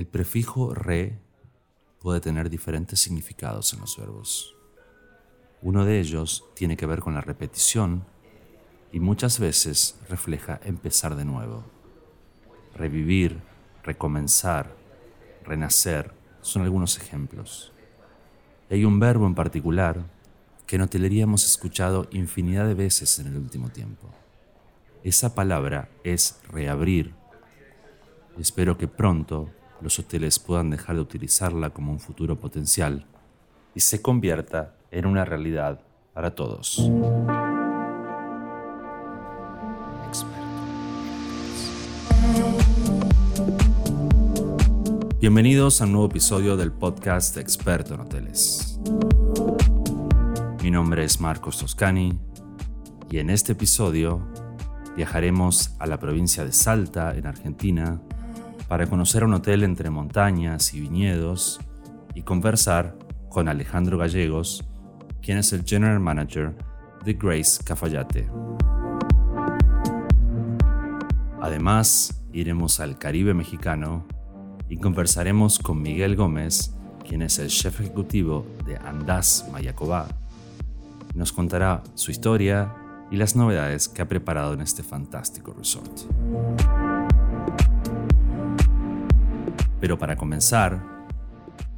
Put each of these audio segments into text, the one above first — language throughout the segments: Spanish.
El prefijo re puede tener diferentes significados en los verbos. Uno de ellos tiene que ver con la repetición y muchas veces refleja empezar de nuevo. Revivir, recomenzar, renacer son algunos ejemplos. hay un verbo en particular que en hotelería hemos escuchado infinidad de veces en el último tiempo. Esa palabra es reabrir. espero que pronto los hoteles puedan dejar de utilizarla como un futuro potencial y se convierta en una realidad para todos. Bienvenidos a un nuevo episodio del podcast Experto en Hoteles. Mi nombre es Marcos Toscani y en este episodio viajaremos a la provincia de Salta, en Argentina, para conocer un hotel entre montañas y viñedos y conversar con Alejandro Gallegos, quien es el General Manager de Grace Cafayate. Además, iremos al Caribe mexicano y conversaremos con Miguel Gómez, quien es el chef ejecutivo de Andaz Mayacobá. Nos contará su historia y las novedades que ha preparado en este fantástico resort. Pero para comenzar,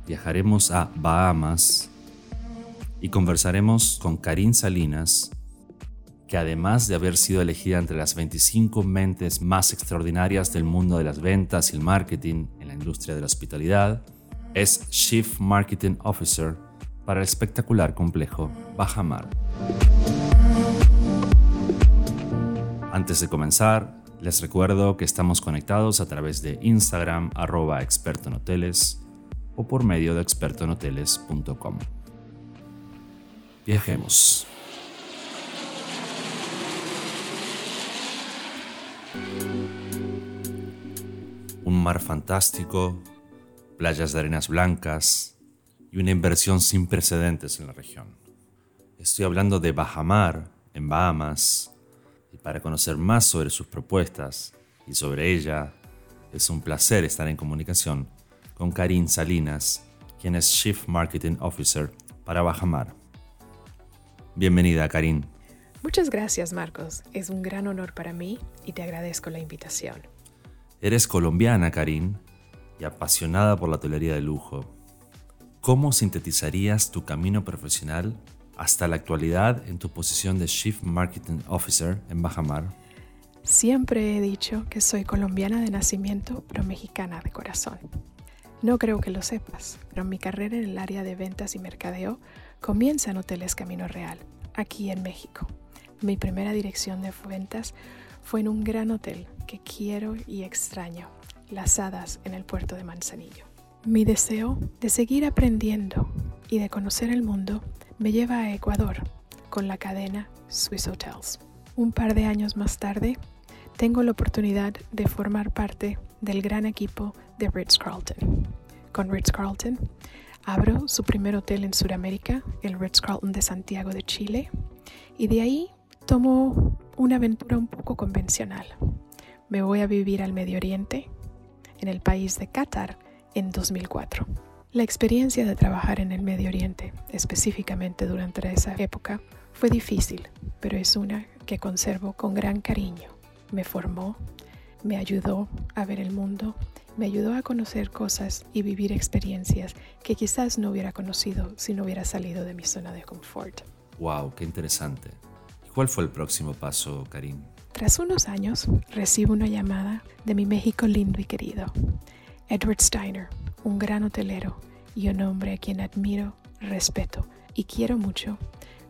viajaremos a Bahamas y conversaremos con Karin Salinas, que además de haber sido elegida entre las 25 mentes más extraordinarias del mundo de las ventas y el marketing en la industria de la hospitalidad, es Chief Marketing Officer para el espectacular complejo Bajamar. Antes de comenzar, les recuerdo que estamos conectados a través de Instagram arroba experto en hoteles o por medio de expertoenhoteles.com. Viajemos. un mar fantástico, playas de arenas blancas y una inversión sin precedentes en la región. Estoy hablando de Bajamar, en Bahamas, y para conocer más sobre sus propuestas y sobre ella, es un placer estar en comunicación con Karin Salinas, quien es Chief Marketing Officer para Bajamar. Bienvenida, Karin. Muchas gracias, Marcos. Es un gran honor para mí y te agradezco la invitación. Eres colombiana, Karin, y apasionada por la hotelería de lujo. ¿Cómo sintetizarías tu camino profesional hasta la actualidad en tu posición de Chief Marketing Officer en Bajamar? Siempre he dicho que soy colombiana de nacimiento, pero mexicana de corazón. No creo que lo sepas, pero mi carrera en el área de ventas y mercadeo comienza en Hoteles Camino Real, aquí en México. Mi primera dirección de ventas fue en un gran hotel que quiero y extraño, Las Hadas en el puerto de Manzanillo. Mi deseo de seguir aprendiendo y de conocer el mundo me lleva a Ecuador con la cadena Swiss Hotels. Un par de años más tarde, tengo la oportunidad de formar parte del gran equipo de Ritz-Carlton. Con Ritz-Carlton, abro su primer hotel en Sudamérica, el Ritz-Carlton de Santiago de Chile, y de ahí tomo una aventura un poco convencional. Me voy a vivir al Medio Oriente, en el país de Qatar, en 2004. La experiencia de trabajar en el Medio Oriente, específicamente durante esa época, fue difícil, pero es una que conservo con gran cariño. Me formó, me ayudó a ver el mundo, me ayudó a conocer cosas y vivir experiencias que quizás no hubiera conocido si no hubiera salido de mi zona de confort. ¡Wow! ¡Qué interesante! ¿Cuál fue el próximo paso, Karim? Tras unos años, recibo una llamada de mi México lindo y querido, Edward Steiner, un gran hotelero y un hombre a quien admiro, respeto y quiero mucho,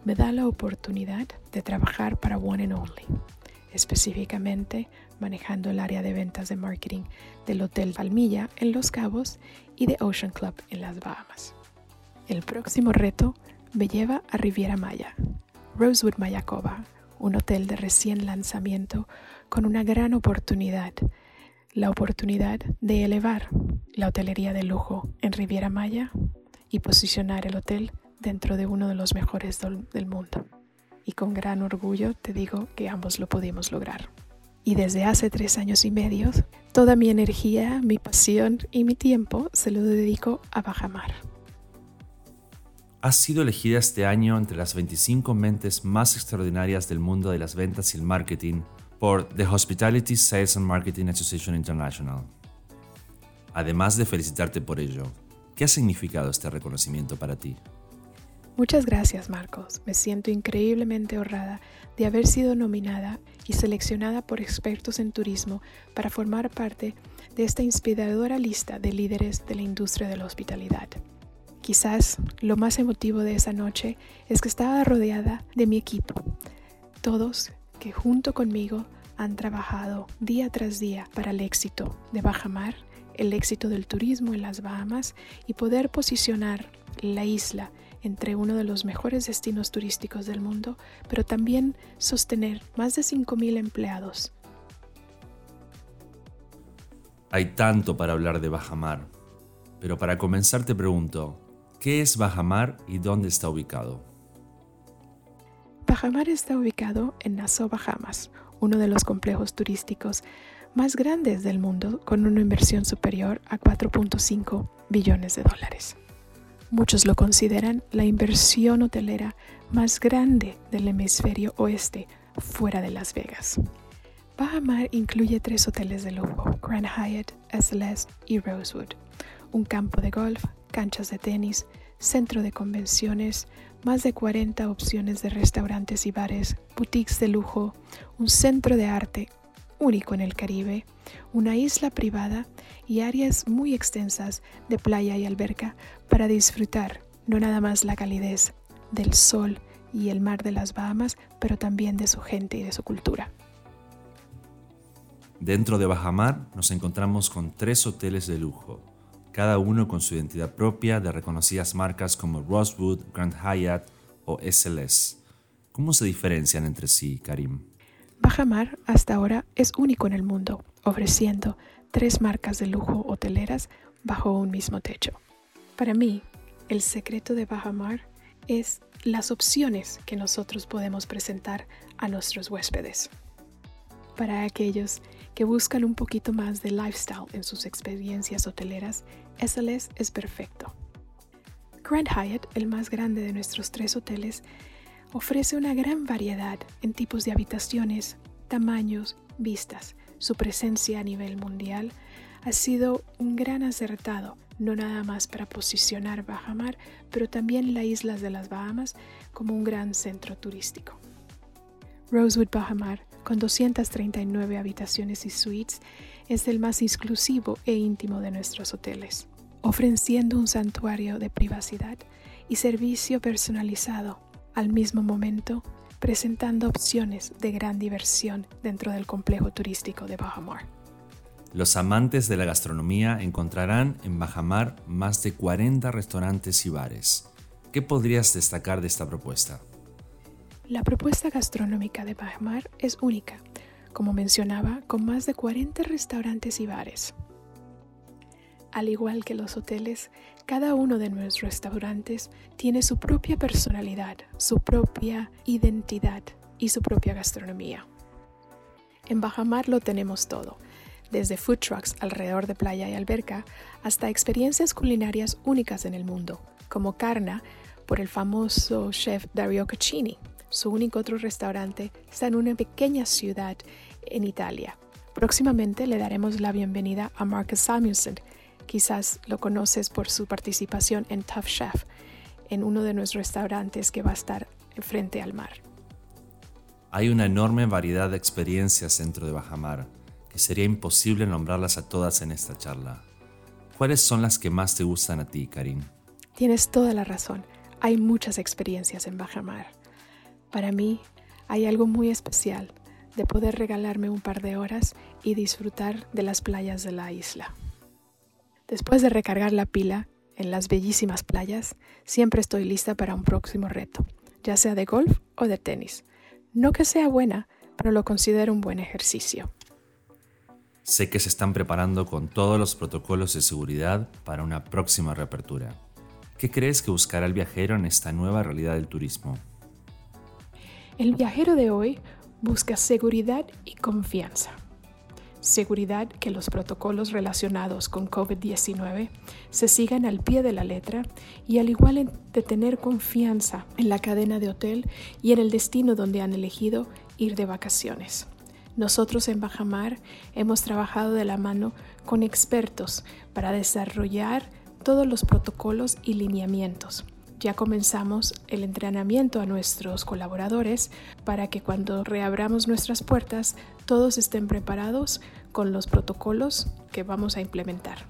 me da la oportunidad de trabajar para One and Only, específicamente manejando el área de ventas de marketing del Hotel Palmilla en Los Cabos y de Ocean Club en las Bahamas. El próximo reto me lleva a Riviera Maya, Rosewood Mayakoba, un hotel de recién lanzamiento con una gran oportunidad, la oportunidad de elevar la hotelería de lujo en Riviera Maya y posicionar el hotel dentro de uno de los mejores del mundo. Y con gran orgullo te digo que ambos lo pudimos lograr. Y desde hace tres años y medio, toda mi energía, mi pasión y mi tiempo se lo dedico a Bajamar. Has sido elegida este año entre las 25 mentes más extraordinarias del mundo de las ventas y el marketing por The Hospitality Sales and Marketing Association International. Además de felicitarte por ello, ¿qué ha significado este reconocimiento para ti? Muchas gracias Marcos, me siento increíblemente honrada de haber sido nominada y seleccionada por expertos en turismo para formar parte de esta inspiradora lista de líderes de la industria de la hospitalidad. Quizás lo más emotivo de esa noche es que estaba rodeada de mi equipo, todos que junto conmigo han trabajado día tras día para el éxito de Bajamar, el éxito del turismo en las Bahamas y poder posicionar la isla entre uno de los mejores destinos turísticos del mundo, pero también sostener más de 5.000 empleados. Hay tanto para hablar de Bajamar, pero para comenzar te pregunto, ¿Qué es Bajamar y dónde está ubicado? Bajamar está ubicado en Nassau, Bahamas, uno de los complejos turísticos más grandes del mundo con una inversión superior a 4.5 billones de dólares. Muchos lo consideran la inversión hotelera más grande del hemisferio oeste fuera de Las Vegas. Bajamar incluye tres hoteles de lujo, Grand Hyatt, SLS y Rosewood, un campo de golf, canchas de tenis, centro de convenciones, más de 40 opciones de restaurantes y bares, boutiques de lujo, un centro de arte único en el Caribe, una isla privada y áreas muy extensas de playa y alberca para disfrutar no nada más la calidez del sol y el mar de las Bahamas, pero también de su gente y de su cultura. Dentro de Bajamar nos encontramos con tres hoteles de lujo, cada uno con su identidad propia de reconocidas marcas como Rosewood, Grand Hyatt o SLS. ¿Cómo se diferencian entre sí, Karim? Bajamar hasta ahora es único en el mundo, ofreciendo tres marcas de lujo hoteleras bajo un mismo techo. Para mí, el secreto de Bajamar es las opciones que nosotros podemos presentar a nuestros huéspedes. Para aquellos que buscan un poquito más de lifestyle en sus experiencias hoteleras, SLS es perfecto. Grand Hyatt, el más grande de nuestros tres hoteles, ofrece una gran variedad en tipos de habitaciones, tamaños, vistas. Su presencia a nivel mundial ha sido un gran acertado, no nada más para posicionar Bajamar, pero también las islas de las Bahamas como un gran centro turístico. Rosewood Bahamar con 239 habitaciones y suites, es el más exclusivo e íntimo de nuestros hoteles, ofreciendo un santuario de privacidad y servicio personalizado, al mismo momento presentando opciones de gran diversión dentro del complejo turístico de Bajamar. Los amantes de la gastronomía encontrarán en Bajamar más de 40 restaurantes y bares. ¿Qué podrías destacar de esta propuesta? La propuesta gastronómica de Bajamar es única, como mencionaba, con más de 40 restaurantes y bares. Al igual que los hoteles, cada uno de nuestros restaurantes tiene su propia personalidad, su propia identidad y su propia gastronomía. En Bajamar lo tenemos todo, desde food trucks alrededor de playa y alberca hasta experiencias culinarias únicas en el mundo, como Carna por el famoso chef Dario Caccini, su único otro restaurante está en una pequeña ciudad en Italia. Próximamente le daremos la bienvenida a Marcus Samuelson. Quizás lo conoces por su participación en Tough Chef, en uno de nuestros restaurantes que va a estar frente al mar. Hay una enorme variedad de experiencias dentro de Bajamar, que sería imposible nombrarlas a todas en esta charla. ¿Cuáles son las que más te gustan a ti, Karim? Tienes toda la razón. Hay muchas experiencias en Bajamar. Para mí hay algo muy especial de poder regalarme un par de horas y disfrutar de las playas de la isla. Después de recargar la pila en las bellísimas playas, siempre estoy lista para un próximo reto, ya sea de golf o de tenis. No que sea buena, pero lo considero un buen ejercicio. Sé que se están preparando con todos los protocolos de seguridad para una próxima reapertura. ¿Qué crees que buscará el viajero en esta nueva realidad del turismo? El viajero de hoy busca seguridad y confianza. seguridad que los protocolos relacionados con COVID-19 se sigan al pie de la letra y al igual de tener confianza en la cadena de hotel y en el destino donde han elegido ir de vacaciones. Nosotros en Bajamar hemos trabajado de la mano con expertos para desarrollar todos los protocolos y lineamientos. Ya comenzamos el entrenamiento a nuestros colaboradores para que cuando reabramos nuestras puertas todos estén preparados con los protocolos que vamos a implementar.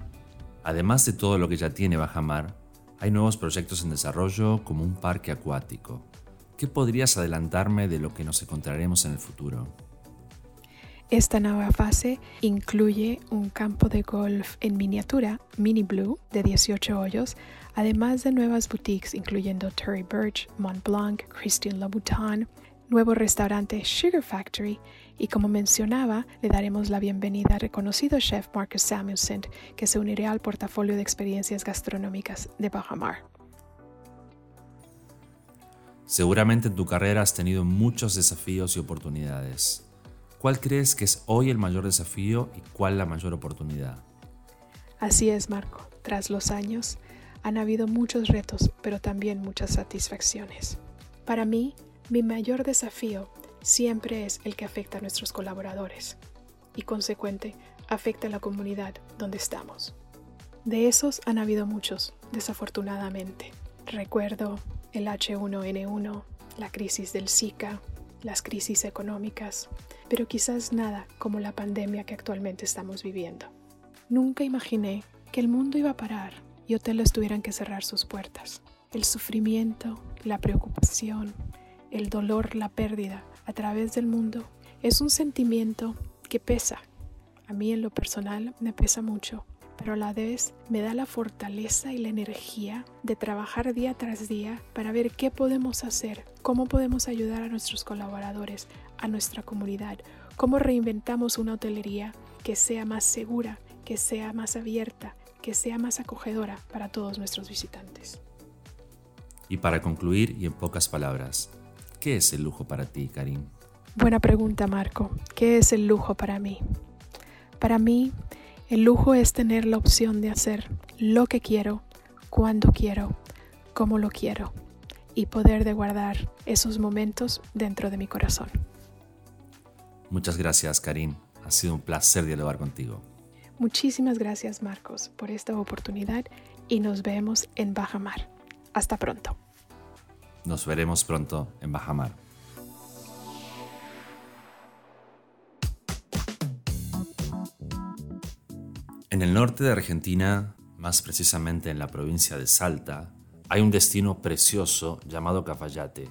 Además de todo lo que ya tiene Bajamar, hay nuevos proyectos en desarrollo como un parque acuático. ¿Qué podrías adelantarme de lo que nos encontraremos en el futuro? Esta nueva fase incluye un campo de golf en miniatura, Mini Blue, de 18 hoyos, además de nuevas boutiques incluyendo Terry Birch, Mont Blanc, Christian Louboutin, nuevo restaurante Sugar Factory y como mencionaba, le daremos la bienvenida al reconocido chef Marcus Samuelson, que se unirá al portafolio de experiencias gastronómicas de Bahamar. Seguramente en tu carrera has tenido muchos desafíos y oportunidades. ¿Cuál crees que es hoy el mayor desafío y cuál la mayor oportunidad? Así es, Marco. Tras los años, han habido muchos retos, pero también muchas satisfacciones. Para mí, mi mayor desafío siempre es el que afecta a nuestros colaboradores y, consecuente, afecta a la comunidad donde estamos. De esos han habido muchos, desafortunadamente. Recuerdo el H1N1, la crisis del Zika, las crisis económicas, pero quizás nada como la pandemia que actualmente estamos viviendo. Nunca imaginé que el mundo iba a parar y hoteles tuvieran que cerrar sus puertas. El sufrimiento, la preocupación, el dolor, la pérdida a través del mundo es un sentimiento que pesa. A mí en lo personal me pesa mucho pero a la vez me da la fortaleza y la energía de trabajar día tras día para ver qué podemos hacer, cómo podemos ayudar a nuestros colaboradores, a nuestra comunidad, cómo reinventamos una hotelería que sea más segura, que sea más abierta, que sea más acogedora para todos nuestros visitantes. Y para concluir y en pocas palabras, ¿qué es el lujo para ti, Karim? Buena pregunta, Marco. ¿Qué es el lujo para mí? Para mí, el lujo es tener la opción de hacer lo que quiero, cuando quiero, como lo quiero y poder de guardar esos momentos dentro de mi corazón. Muchas gracias, Karim. Ha sido un placer dialogar contigo. Muchísimas gracias, Marcos, por esta oportunidad y nos vemos en Bajamar. Hasta pronto. Nos veremos pronto en Bajamar. En el norte de Argentina, más precisamente en la provincia de Salta, hay un destino precioso llamado Cafayate.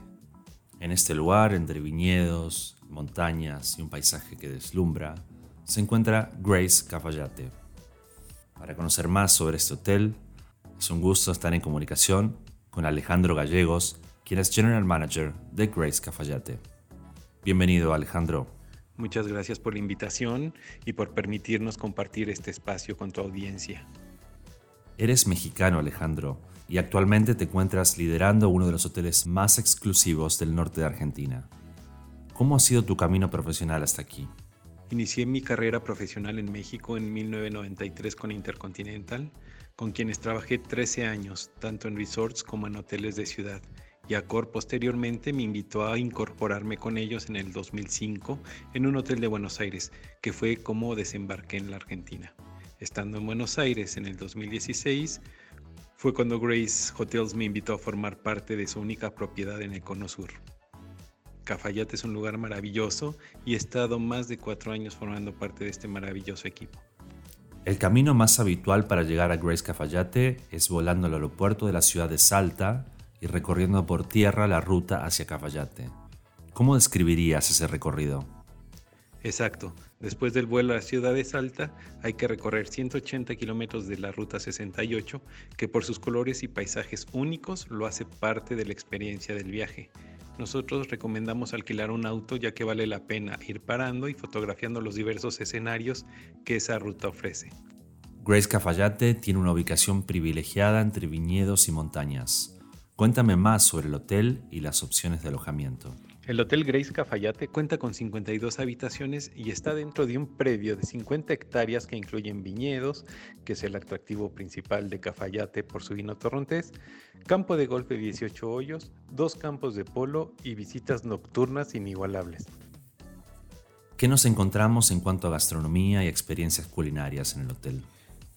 En este lugar, entre viñedos, montañas y un paisaje que deslumbra, se encuentra Grace Cafayate. Para conocer más sobre este hotel, es un gusto estar en comunicación con Alejandro Gallegos, quien es General Manager de Grace Cafayate. Bienvenido, Alejandro. Muchas gracias por la invitación y por permitirnos compartir este espacio con tu audiencia. Eres mexicano, Alejandro, y actualmente te encuentras liderando uno de los hoteles más exclusivos del norte de Argentina. ¿Cómo ha sido tu camino profesional hasta aquí? Inicié mi carrera profesional en México en 1993 con Intercontinental, con quienes trabajé 13 años, tanto en resorts como en hoteles de ciudad Yacor posteriormente me invitó a incorporarme con ellos en el 2005 en un hotel de Buenos Aires, que fue como desembarqué en la Argentina. Estando en Buenos Aires en el 2016, fue cuando Grace Hotels me invitó a formar parte de su única propiedad en el Cono Sur. Cafayate es un lugar maravilloso y he estado más de cuatro años formando parte de este maravilloso equipo. El camino más habitual para llegar a Grace Cafayate es volando al aeropuerto de la ciudad de Salta y recorriendo por tierra la ruta hacia Cafayate. ¿Cómo describirías ese recorrido? Exacto. Después del vuelo a la ciudad de Salta, hay que recorrer 180 kilómetros de la Ruta 68, que por sus colores y paisajes únicos lo hace parte de la experiencia del viaje. Nosotros recomendamos alquilar un auto ya que vale la pena ir parando y fotografiando los diversos escenarios que esa ruta ofrece. Grace Cafayate tiene una ubicación privilegiada entre viñedos y montañas. Cuéntame más sobre el hotel y las opciones de alojamiento. El Hotel Grace Cafayate cuenta con 52 habitaciones y está dentro de un predio de 50 hectáreas que incluyen viñedos, que es el atractivo principal de Cafayate por su vino torrontés, campo de golf de 18 hoyos, dos campos de polo y visitas nocturnas inigualables. ¿Qué nos encontramos en cuanto a gastronomía y experiencias culinarias en el hotel?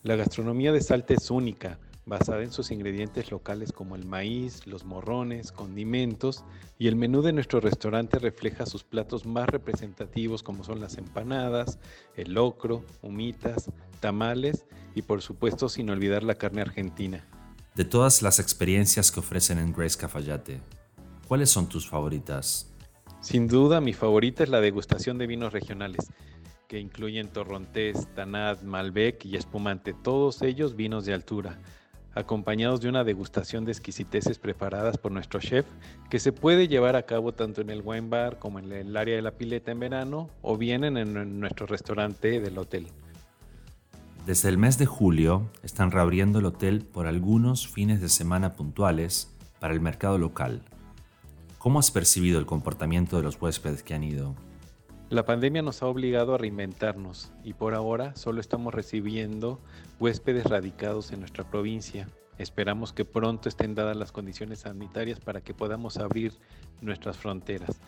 La gastronomía de Salta es única, basada en sus ingredientes locales como el maíz, los morrones, condimentos, y el menú de nuestro restaurante refleja sus platos más representativos como son las empanadas, el locro, humitas, tamales y por supuesto sin olvidar la carne argentina. De todas las experiencias que ofrecen en Grace Cafayate, ¿cuáles son tus favoritas? Sin duda mi favorita es la degustación de vinos regionales que incluyen torrontés, tanat, malbec y espumante, todos ellos vinos de altura acompañados de una degustación de exquisiteces preparadas por nuestro chef, que se puede llevar a cabo tanto en el wine bar como en el área de la pileta en verano o bien en nuestro restaurante del hotel. Desde el mes de julio están reabriendo el hotel por algunos fines de semana puntuales para el mercado local. ¿Cómo has percibido el comportamiento de los huéspedes que han ido? La pandemia nos ha obligado a reinventarnos y por ahora solo estamos recibiendo huéspedes radicados en nuestra provincia. Esperamos que pronto estén dadas las condiciones sanitarias para que podamos abrir nuestras fronteras.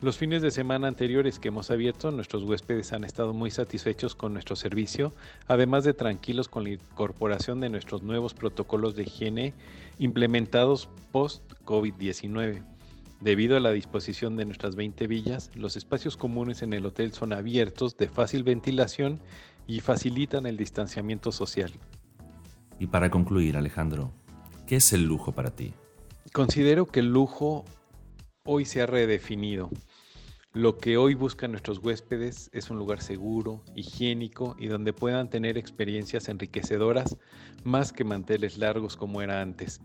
Los fines de semana anteriores que hemos abierto, nuestros huéspedes han estado muy satisfechos con nuestro servicio, además de tranquilos con la incorporación de nuestros nuevos protocolos de higiene implementados post-COVID-19. Debido a la disposición de nuestras 20 villas, los espacios comunes en el hotel son abiertos, de fácil ventilación y facilitan el distanciamiento social. Y para concluir, Alejandro, ¿qué es el lujo para ti? Considero que el lujo hoy se ha redefinido. Lo que hoy buscan nuestros huéspedes es un lugar seguro, higiénico y donde puedan tener experiencias enriquecedoras más que manteles largos como era antes.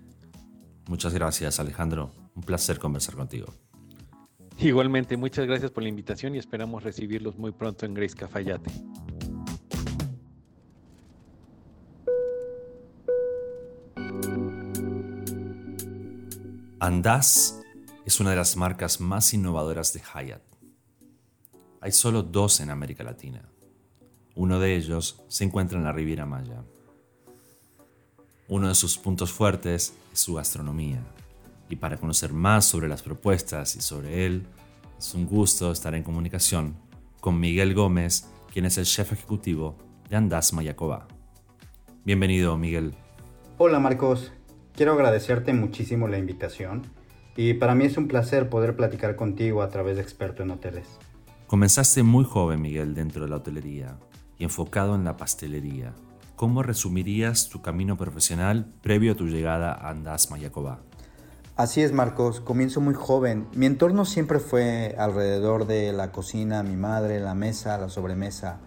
Muchas gracias, Alejandro. Un placer conversar contigo. Igualmente, muchas gracias por la invitación y esperamos recibirlos muy pronto en Grace Cafayate. Andaz es una de las marcas más innovadoras de Hyatt. Hay solo dos en América Latina. Uno de ellos se encuentra en la Riviera Maya. Uno de sus puntos fuertes es su gastronomía. Y para conocer más sobre las propuestas y sobre él, es un gusto estar en comunicación con Miguel Gómez, quien es el chef ejecutivo de Andaz Mayacoba. Bienvenido, Miguel. Hola, Marcos. Quiero agradecerte muchísimo la invitación y para mí es un placer poder platicar contigo a través de Experto en Hoteles. Comenzaste muy joven, Miguel, dentro de la hotelería y enfocado en la pastelería. ¿Cómo resumirías tu camino profesional previo a tu llegada a Andaz Mayacoba? Así es, Marcos. Comienzo muy joven. Mi entorno siempre fue alrededor de la cocina, mi madre, la mesa, la sobremesa.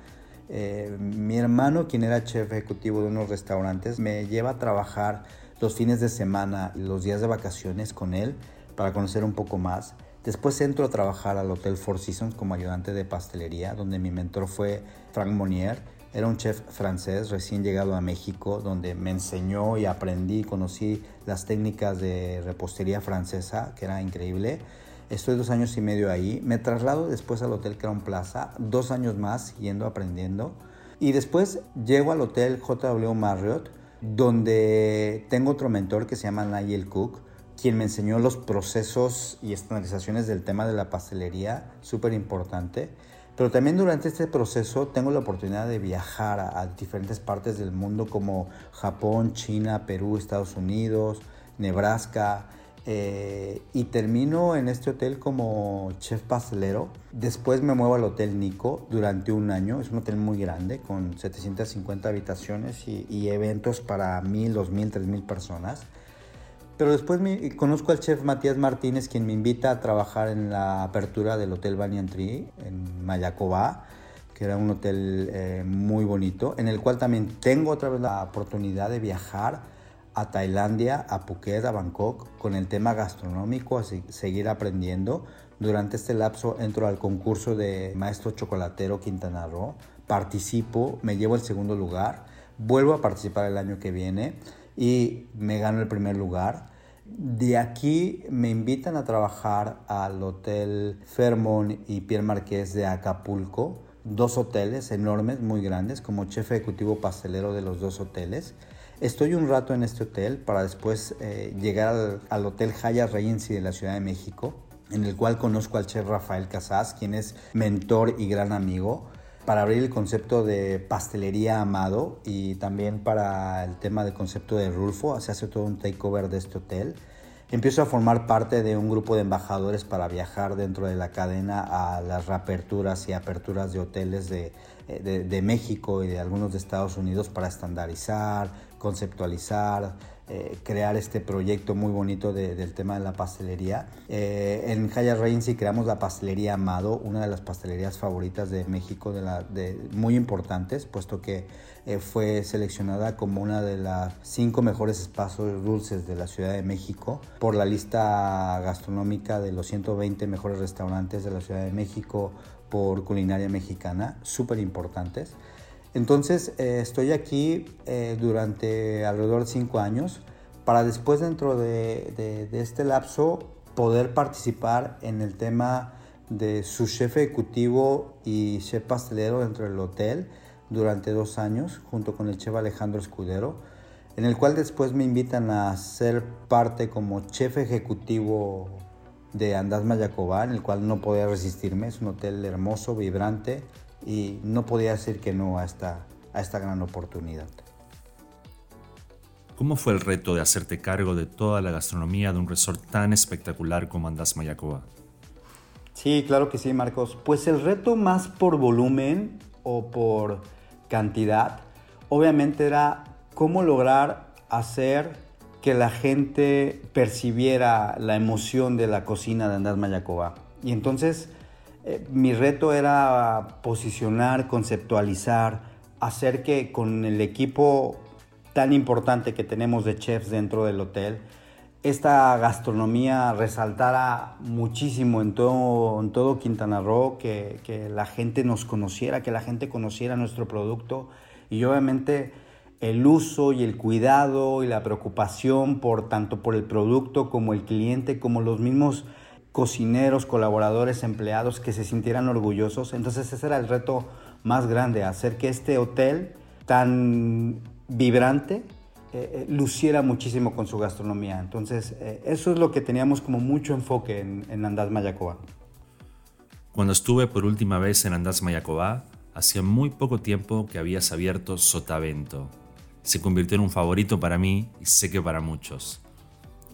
Eh, mi hermano, quien era chef ejecutivo de unos restaurantes, me lleva a trabajar los fines de semana y los días de vacaciones con él para conocer un poco más. Después entro a trabajar al Hotel Four Seasons como ayudante de pastelería, donde mi mentor fue Frank Monnier era un chef francés recién llegado a México donde me enseñó y aprendí, conocí las técnicas de repostería francesa, que era increíble. Estoy dos años y medio ahí. Me traslado después al Hotel Crown Plaza, dos años más yendo aprendiendo. Y después llego al Hotel JW Marriott, donde tengo otro mentor que se llama Nigel Cook, quien me enseñó los procesos y estandarizaciones del tema de la pastelería, súper importante. Pero también durante este proceso tengo la oportunidad de viajar a, diferentes partes del mundo como Japón, China, Perú, Estados Unidos, Nebraska. Eh, y termino en este hotel como chef pastelero. Después me muevo al Hotel Nico durante un año. Es un hotel muy grande con 750 habitaciones y, y eventos para 1000, 2000, 3000 personas. Pero después me, conozco al chef Matías Martínez, quien me invita a trabajar en la apertura del Hotel Banyan Tree en Mayacobá, que era un hotel eh, muy bonito, en el cual también tengo otra vez la oportunidad de viajar a Tailandia, a Phuket, a Bangkok, con el tema gastronómico, a seguir aprendiendo. Durante este lapso entro al concurso de Maestro Chocolatero Quintana Roo, participo, me llevo el segundo lugar, vuelvo a participar el año que viene y me gano el primer lugar de aquí me invitan a trabajar al Hotel Fairmont y Pierre Marqués de Acapulco, dos hoteles enormes, muy grandes, como chef ejecutivo pastelero de los dos hoteles. Estoy un rato en este hotel para después eh, llegar al, Hotel Hyatt Regency de la Ciudad de México, en el cual conozco al chef Rafael Casas, quien es mentor y gran amigo para abrir el concepto de pastelería Amado y también para el tema del concepto de Rulfo. Se hace todo un takeover de este hotel. Empiezo a formar parte de un grupo de embajadores para viajar dentro de la cadena a las reaperturas y aperturas de hoteles de, México y de algunos de Estados Unidos para estandarizar, conceptualizar, eh, crear este proyecto muy bonito del tema de la pastelería. Eh, en Haya Regency creamos la pastelería Amado, una de las pastelerías favoritas de México, de, la, de muy importantes, puesto que eh, fue seleccionada como una de las cinco mejores espacios dulces de la Ciudad de México por la lista gastronómica de los 120 mejores restaurantes de la Ciudad de México por culinaria mexicana, súper importantes. Entonces eh, estoy aquí eh, durante alrededor de cinco años para después dentro de, de, este lapso poder participar en el tema de su chef ejecutivo y chef pastelero dentro del hotel durante dos años junto con el chef Alejandro Escudero en el cual después me invitan a ser parte como chef ejecutivo de Andaz Mayacobá, en el cual no podía resistirme, es un hotel hermoso, vibrante, y no podía decir que no a esta, a esta gran oportunidad. ¿Cómo fue el reto de hacerte cargo de toda la gastronomía de un resort tan espectacular como Andaz Mayacoba? Sí, claro que sí, Marcos. Pues el reto más por volumen o por cantidad, obviamente era cómo lograr hacer que la gente percibiera la emoción de la cocina de Andaz Mayacoba. Y entonces eh, mi reto era posicionar, conceptualizar, hacer que con el equipo tan importante que tenemos de chefs dentro del hotel, esta gastronomía resaltara muchísimo en todo, en todo Quintana Roo, que, que, la gente nos conociera, que la gente conociera nuestro producto. Y obviamente el uso y el cuidado y la preocupación por tanto por el producto como el cliente, como los mismos cocineros, colaboradores, empleados que se sintieran orgullosos. Entonces ese era el reto más grande, hacer que este hotel tan vibrante eh, eh, luciera muchísimo con su gastronomía. Entonces eh, eso es lo que teníamos como mucho enfoque en, en Andaz Mayacoba. Cuando estuve por última vez en Andaz Mayacoba, hacía muy poco tiempo que habías abierto Sotavento. Se convirtió en un favorito para mí y sé que para muchos.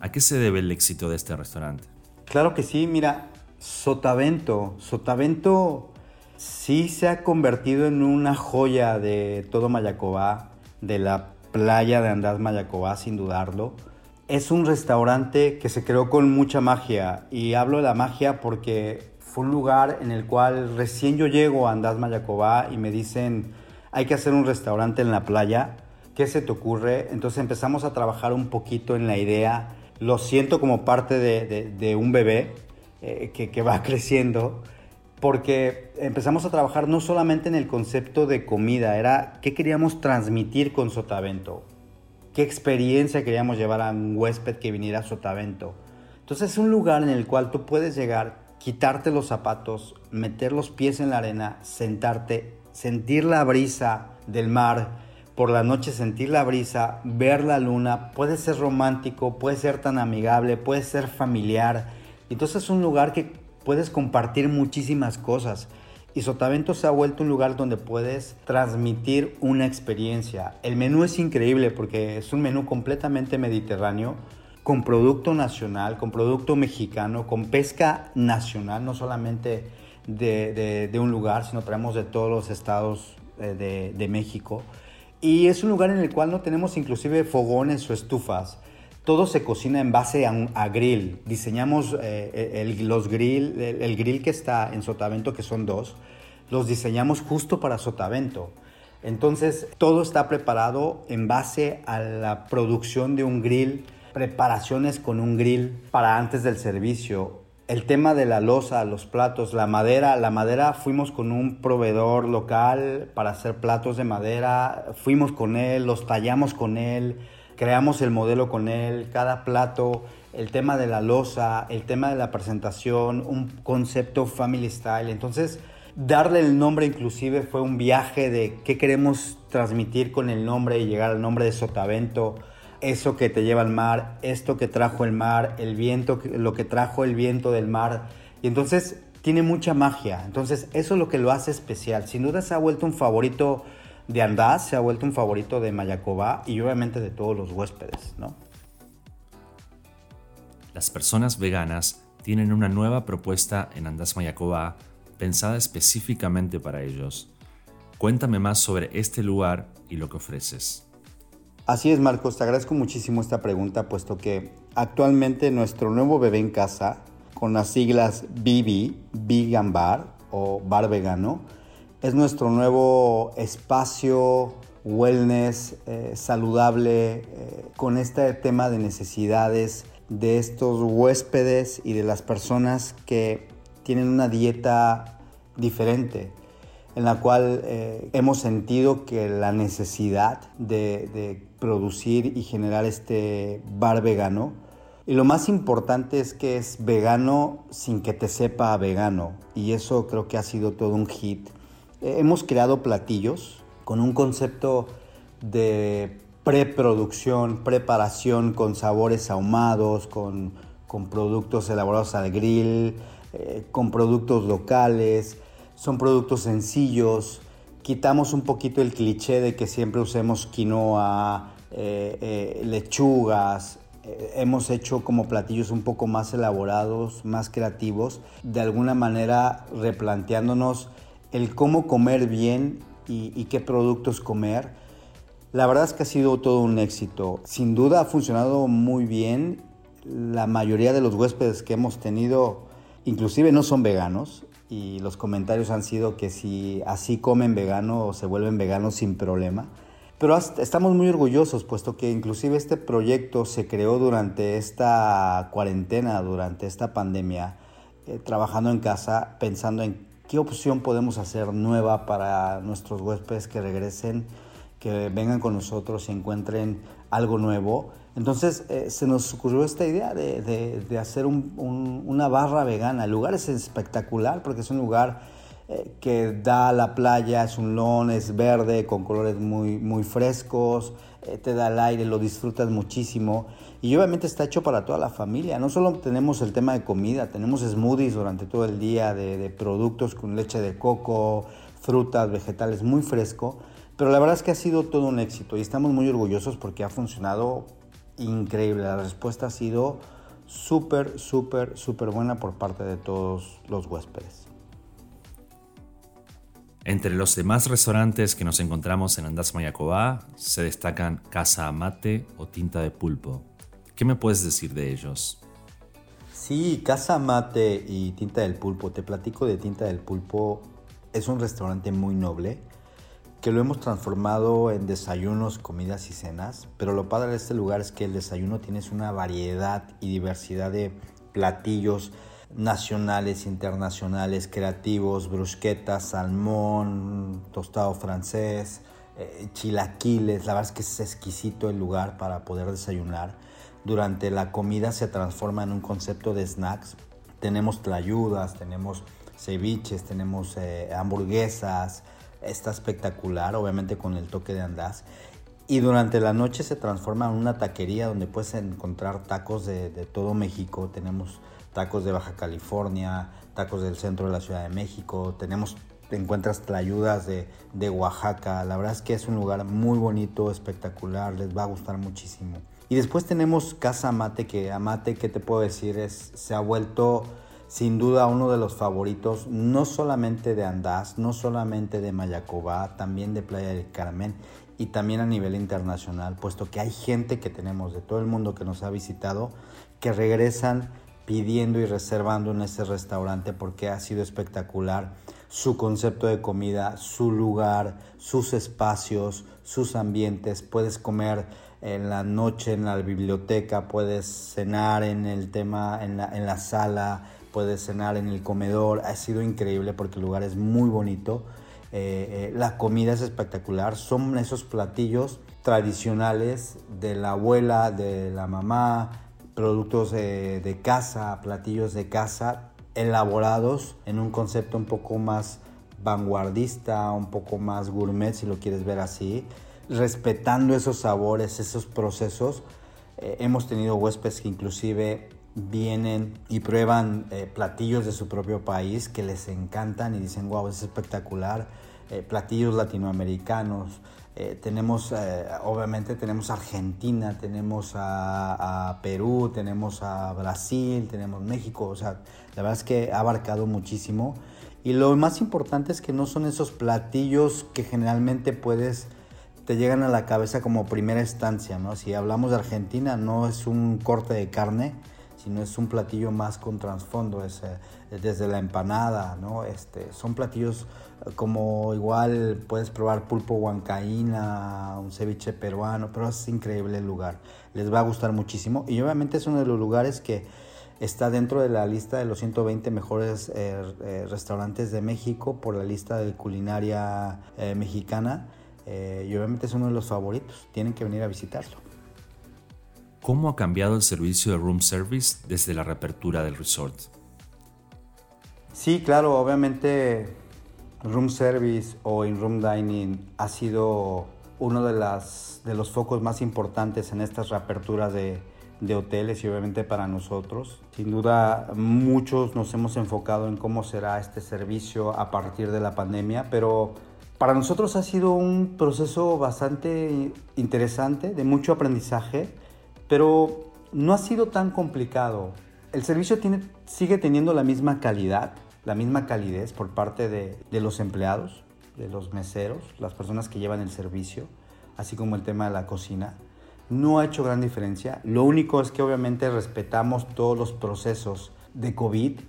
¿A qué se debe el éxito de este restaurante? Claro que sí, mira, Sotavento. Sotavento sí se ha convertido en una joya de todo Mayacobá, de la playa de Andaz Mayacobá, sin dudarlo. Es un restaurante que se creó con mucha magia y hablo de la magia porque fue un lugar en el cual recién yo llego a Andaz Mayacobá y me dicen hay que hacer un restaurante en la playa. ¿Qué se te ocurre? Entonces empezamos a trabajar un poquito en la idea lo siento como parte de, un bebé eh, que, que, va creciendo, porque empezamos a trabajar no solamente en el concepto de comida, era qué queríamos transmitir con Sotavento, qué experiencia queríamos llevar a un huésped que viniera a Sotavento. Entonces es un lugar en el cual tú puedes llegar, quitarte los zapatos, meter los pies en la arena, sentarte, sentir la brisa del mar, por la noche sentir la brisa, ver la luna, puede ser romántico, puede ser tan amigable, puede ser familiar. Entonces es un lugar que puedes compartir muchísimas cosas. Y Sotavento se ha vuelto un lugar donde puedes transmitir una experiencia. El menú es increíble porque es un menú completamente mediterráneo, con producto nacional, con producto mexicano, con pesca nacional, no solamente de, un lugar, sino traemos de todos los estados eh, de México. Y es un lugar en el cual no tenemos inclusive fogones o estufas. Todo se cocina en base a, un, grill. Diseñamos eh, el, los grill, el, grill que está en Sotavento, que son dos, los diseñamos justo para Sotavento. Entonces, todo está preparado en base a la producción de un grill, preparaciones con un grill para antes del servicio, el tema de la losa, los platos, la madera, la madera fuimos con un proveedor local para hacer platos de madera, fuimos con él, los tallamos con él, creamos el modelo con él, cada plato el tema de la losa, el tema de la presentación, un concepto family style. Entonces, darle el nombre inclusive fue un viaje de qué queremos transmitir con el nombre y llegar al nombre de Sotavento, eso que te lleva al mar, esto que trajo el mar, el viento, lo que trajo el viento del mar. Y entonces tiene mucha magia. Entonces, eso es lo que lo hace especial. Sin duda se ha vuelto un favorito de Andaz, se ha vuelto un favorito de Mayacobá y obviamente de todos los huéspedes, ¿no? Las personas veganas tienen una nueva propuesta en Andaz Mayacobá pensada específicamente para ellos. Cuéntame más sobre este lugar y lo que ofreces. Así es, Marcos, te agradezco muchísimo esta pregunta, puesto que actualmente nuestro nuevo bebé en casa con las siglas BB, Vegan Bar o Bar Vegano. Es nuestro nuevo espacio wellness eh, saludable eh, con este tema de necesidades de estos huéspedes y de las personas que tienen una dieta diferente en la cual eh, hemos sentido que la necesidad de, de producir y generar este bar vegano y lo más importante es que es vegano sin que te sepa vegano. Y eso creo que ha sido todo un hit. Eh, hemos creado platillos con un concepto de preproducción, preparación con sabores ahumados, con, productos elaborados al grill, eh, con productos locales. Son productos sencillos. Quitamos un poquito el cliché de que siempre usemos quinoa, eh, lechugas, eh, hemos hecho como platillos un poco más elaborados, más creativos, de alguna manera replanteándonos el cómo comer bien y, qué productos comer. La verdad es que ha sido todo un éxito. Sin duda ha funcionado muy bien. La mayoría de los huéspedes que hemos tenido, inclusive no son veganos, y los comentarios han sido que si así comen vegano o se vuelven veganos sin problema. Pero estamos muy orgullosos, puesto que inclusive este proyecto se creó durante esta cuarentena, durante esta pandemia, eh, trabajando en casa, pensando en qué opción podemos hacer nueva para nuestros huéspedes que regresen, que vengan con nosotros y encuentren algo nuevo. Entonces eh, se nos ocurrió esta idea de, hacer una barra vegana. El lugar es espectacular porque es un lugar eh, que da a la playa, es un lón, es verde, con colores muy, muy frescos, eh, te da el aire, lo disfrutas muchísimo. Y obviamente está hecho para toda la familia. No solo tenemos el tema de comida, tenemos smoothies durante todo el día de, de productos con leche de coco, frutas, vegetales, muy fresco. Pero la verdad es que ha sido todo un éxito y estamos muy orgullosos porque ha funcionado increíble. La respuesta ha sido súper, súper, súper buena por parte de todos los huéspedes. Entre los demás restaurantes que nos encontramos en Andaz Mayacobá se destacan Casa Amate o Tinta de Pulpo. ¿Qué me puedes decir de ellos? Sí, Casa Amate y Tinta del Pulpo. Te platico de Tinta del Pulpo. Es un restaurante muy noble que lo hemos transformado en desayunos, comidas y cenas. Pero lo padre de este lugar es que el desayuno tienes una variedad y diversidad de platillos nacionales, internacionales, creativos, brusquetas, salmón, tostado francés, eh, chilaquiles. La verdad es que es exquisito el lugar para poder desayunar. Durante la comida se transforma en un concepto de snacks. Tenemos tlayudas, tenemos ceviches, tenemos eh, hamburguesas. Está espectacular, obviamente con el toque de andaz. Y durante la noche se transforma en una taquería donde puedes encontrar tacos de, de todo México. Tenemos tacos de Baja California, tacos del centro de la Ciudad de México, tenemos, te encuentras tlayudas de, de Oaxaca, la verdad es que es un lugar muy bonito, espectacular, les va a gustar muchísimo. Y después tenemos Casa Amate, que Amate, ¿qué te puedo decir? Es, se ha vuelto sin duda uno de los favoritos, no solamente de Andaz, no solamente de Mayacobá, también de Playa del Carmen y también a nivel internacional, puesto que hay gente que tenemos de todo el mundo que nos ha visitado, que regresan pidiendo y reservando en ese restaurante porque ha sido espectacular su concepto de comida, su lugar, sus espacios, sus ambientes. Puedes comer en la noche en la biblioteca, puedes cenar en el tema, en la, en la sala, puedes cenar en el comedor. Ha sido increíble porque el lugar es muy bonito. Eh, eh, la comida es espectacular. Son esos platillos tradicionales de la abuela, de la mamá, productos de casa, platillos de casa, elaborados en un concepto un poco más vanguardista, un poco más gourmet, si lo quieres ver así, respetando esos sabores, esos procesos. Eh, hemos tenido huéspedes que inclusive vienen y prueban eh, platillos de su propio país que les encantan y dicen, wow, es espectacular. Eh, platillos latinoamericanos. tenemos, obviamente, tenemos Argentina, tenemos a, a, Perú, tenemos a Brasil, tenemos México. O sea, la verdad es que ha abarcado muchísimo. Y lo más importante es que no son esos platillos que generalmente puedes, te llegan a la cabeza como primera instancia, ¿no? Si hablamos de Argentina, no es un corte de carne, sino es un platillo más con trasfondo, es eh, desde la empanada, ¿no? Este, son platillos eh, como igual puedes probar pulpo huancaína, un ceviche peruano, pero es increíble el lugar, les va a gustar muchísimo y obviamente es uno de los lugares que está dentro de la lista de los 120 mejores eh, restaurantes de México por la lista de culinaria mexicana y obviamente es uno de los favoritos. Tienen que venir a visitarlo. ¿Cómo ha cambiado el servicio de room service desde la reapertura del resort? Sí, claro, obviamente room service o in-room dining ha sido uno de, las, de los focos más importantes en estas reaperturas de, de hoteles y obviamente para nosotros. Sin duda muchos nos hemos enfocado en cómo será este servicio a partir de la pandemia, pero para nosotros ha sido un proceso bastante interesante, de mucho aprendizaje, pero no ha sido tan complicado. El servicio tiene, sigue teniendo la misma calidad, la misma calidez por parte de, de los empleados, de los meseros, las personas que llevan el servicio, así como el tema de la cocina no ha hecho gran diferencia. Lo único es que obviamente respetamos todos los procesos de COVID,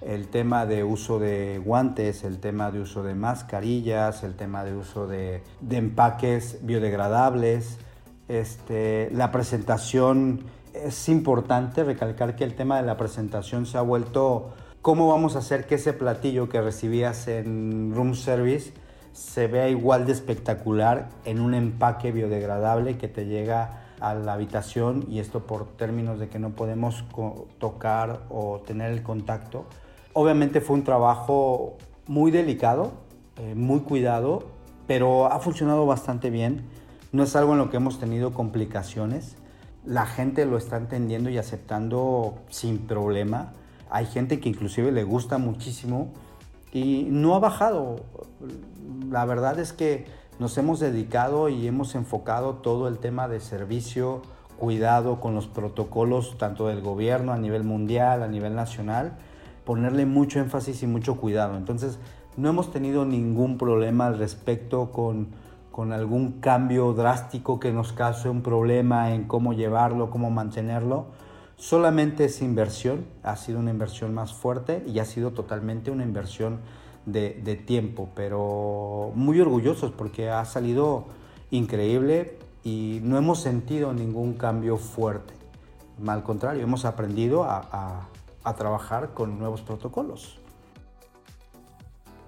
el tema de uso de guantes, el tema de uso de mascarillas, el tema de uso de, empaques biodegradables. Este, la presentación es importante recalcar que el tema de la presentación se ha vuelto cómo vamos a hacer que ese platillo que recibías en room service se vea igual de espectacular en un empaque biodegradable que te llega a la habitación y esto por términos de que no podemos tocar o tener el contacto. Obviamente fue un trabajo muy delicado, eh, muy cuidado, pero ha funcionado bastante bien. No es algo en lo que hemos tenido complicaciones. La gente lo está entendiendo y aceptando sin problema. Hay gente que inclusive le gusta muchísimo y no ha bajado. La verdad es que nos hemos dedicado y hemos enfocado todo el tema de servicio, cuidado con los protocolos tanto del gobierno a nivel mundial, a nivel nacional, ponerle mucho énfasis y mucho cuidado. Entonces, no hemos tenido ningún problema al respecto con, con algún cambio drástico que nos cause un problema en cómo llevarlo, cómo mantenerlo. Solamente es inversión, ha sido una inversión más fuerte y ha sido totalmente una inversión de, tiempo, pero muy orgullosos porque ha salido increíble y no hemos sentido ningún cambio fuerte. Al contrario, hemos aprendido a trabajar con nuevos protocolos.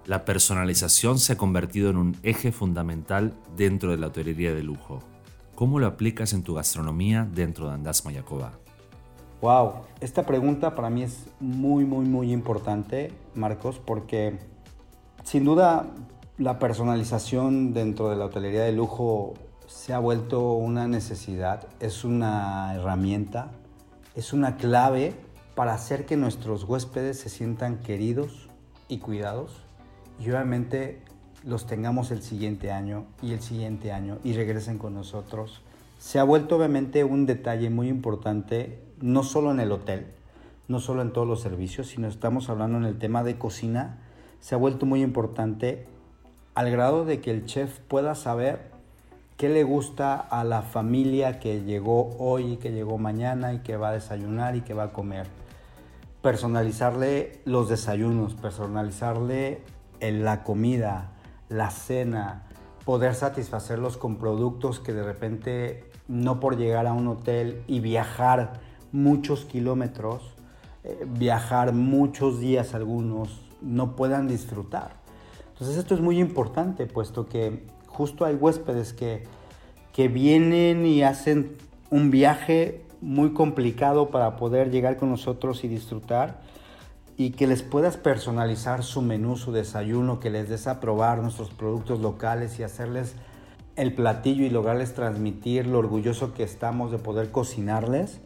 La personalización se ha convertido en un eje fundamental dentro de la hotelería de lujo. ¿Cómo lo aplicas en tu gastronomía dentro de Andás Mayacoba? Wow, esta pregunta para mí es muy, muy, muy importante, Marcos, porque sin duda, la personalización dentro de la hotelería de lujo se ha vuelto una necesidad, es una herramienta, es una clave para hacer que nuestros huéspedes se sientan queridos y cuidados y obviamente los tengamos el siguiente año y el siguiente año y regresen con nosotros. Se ha vuelto obviamente un detalle muy importante, no solo en el hotel, no solo en todos los servicios, sino estamos hablando en el tema de cocina se ha vuelto muy importante al grado de que el chef pueda saber qué le gusta a la familia que llegó hoy, que llegó mañana y que va a desayunar y que va a comer. Personalizarle los desayunos, personalizarle la comida, la cena, poder satisfacerlos con productos que de repente no por llegar a un hotel y viajar muchos kilómetros, eh, viajar muchos días algunos, no puedan disfrutar. Entonces esto es muy importante, puesto que justo hay huéspedes que, que vienen y hacen un viaje muy complicado para poder llegar con nosotros y disfrutar y que les puedas personalizar su menú, su desayuno, que les des a probar nuestros productos locales y hacerles el platillo y lograrles transmitir lo orgulloso que estamos de poder cocinarles,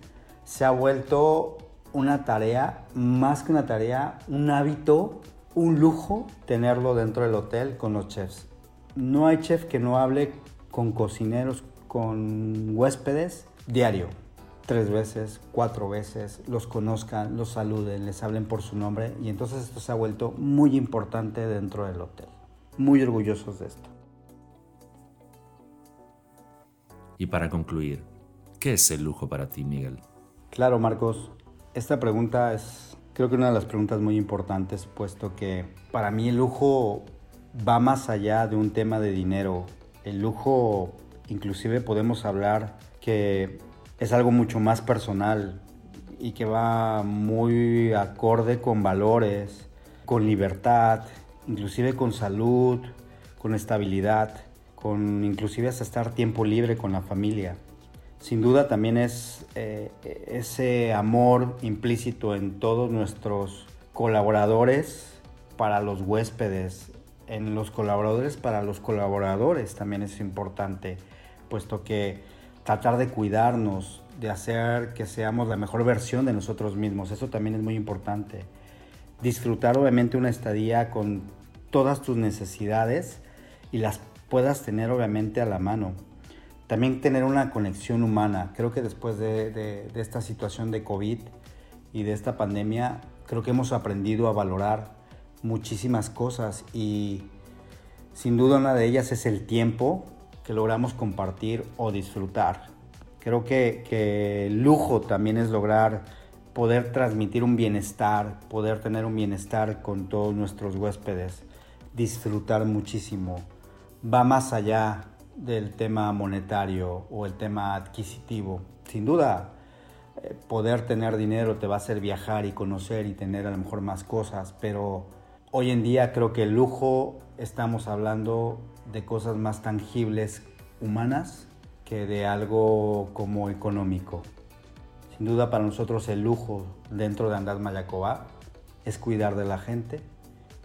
se ha vuelto una tarea, más que una tarea, un hábito, un lujo tenerlo dentro del hotel con los chefs. No hay chef que no hable con cocineros, con huéspedes diario tres veces, cuatro veces, los conozcan, los saluden, les hablen por su nombre y entonces esto se ha vuelto muy importante dentro del hotel. Muy orgullosos de esto. Y para concluir, ¿qué es el lujo para ti, Miguel? Claro, Marcos, esta pregunta es creo que una de las preguntas muy importantes, puesto que para mí el lujo va más allá de un tema de dinero. El lujo, inclusive podemos hablar que es algo mucho más personal y que va muy acorde con valores, con libertad, inclusive con salud, con estabilidad, con inclusive hasta estar tiempo libre con la familia. Sin duda también es eh, ese amor implícito en todos nuestros colaboradores para los huéspedes, en los colaboradores para los colaboradores también es importante, puesto que tratar de cuidarnos, de hacer que seamos la mejor versión de nosotros mismos. Eso también es muy importante. Disfrutar obviamente una estadía con todas tus necesidades y las puedas tener obviamente a la mano. También tener una conexión humana. Creo que después de, de esta situación de COVID y de esta pandemia, creo que hemos aprendido a valorar muchísimas cosas y sin duda una de ellas es el tiempo que logramos compartir o disfrutar. Creo que, el lujo también es lograr poder transmitir un bienestar, poder tener un bienestar con todos nuestros huéspedes, disfrutar muchísimo. Va más allá del tema monetario o el tema adquisitivo. Sin duda, eh, poder tener dinero te va a hacer viajar y conocer y tener a lo mejor más cosas, pero hoy en día creo que el lujo estamos hablando de cosas más tangibles, humanas, que de algo como económico. Sin duda para nosotros el lujo dentro de Andás Mayacoba es cuidar de la gente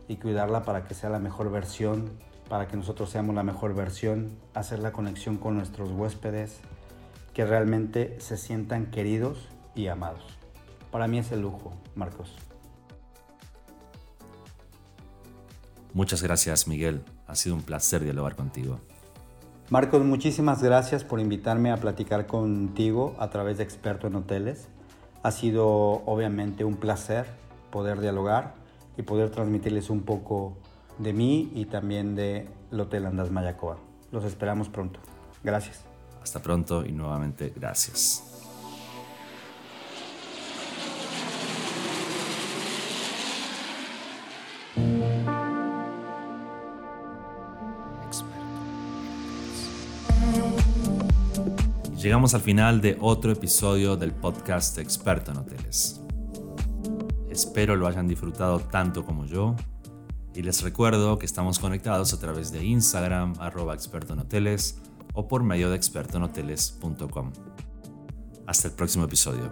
y cuidarla para que sea la mejor versión, para que nosotros seamos la mejor versión, hacer la conexión con nuestros huéspedes, que realmente se sientan queridos y amados. Para mí es el lujo, Marcos. Muchas gracias, Miguel. Ha sido un placer dialogar contigo. Marcos, muchísimas gracias por invitarme a platicar contigo a través de Experto en Hoteles. Ha sido obviamente un placer poder dialogar y poder transmitirles un poco de mí y también del Hotel Andas Mayacoa. Los esperamos pronto. Gracias. Hasta pronto y nuevamente gracias. Llegamos al final de otro episodio del podcast Experto en Hoteles. Espero lo hayan disfrutado tanto como yo y les recuerdo que estamos conectados a través de Instagram arroba o por medio de expertoenhoteles.com. Hasta el próximo episodio.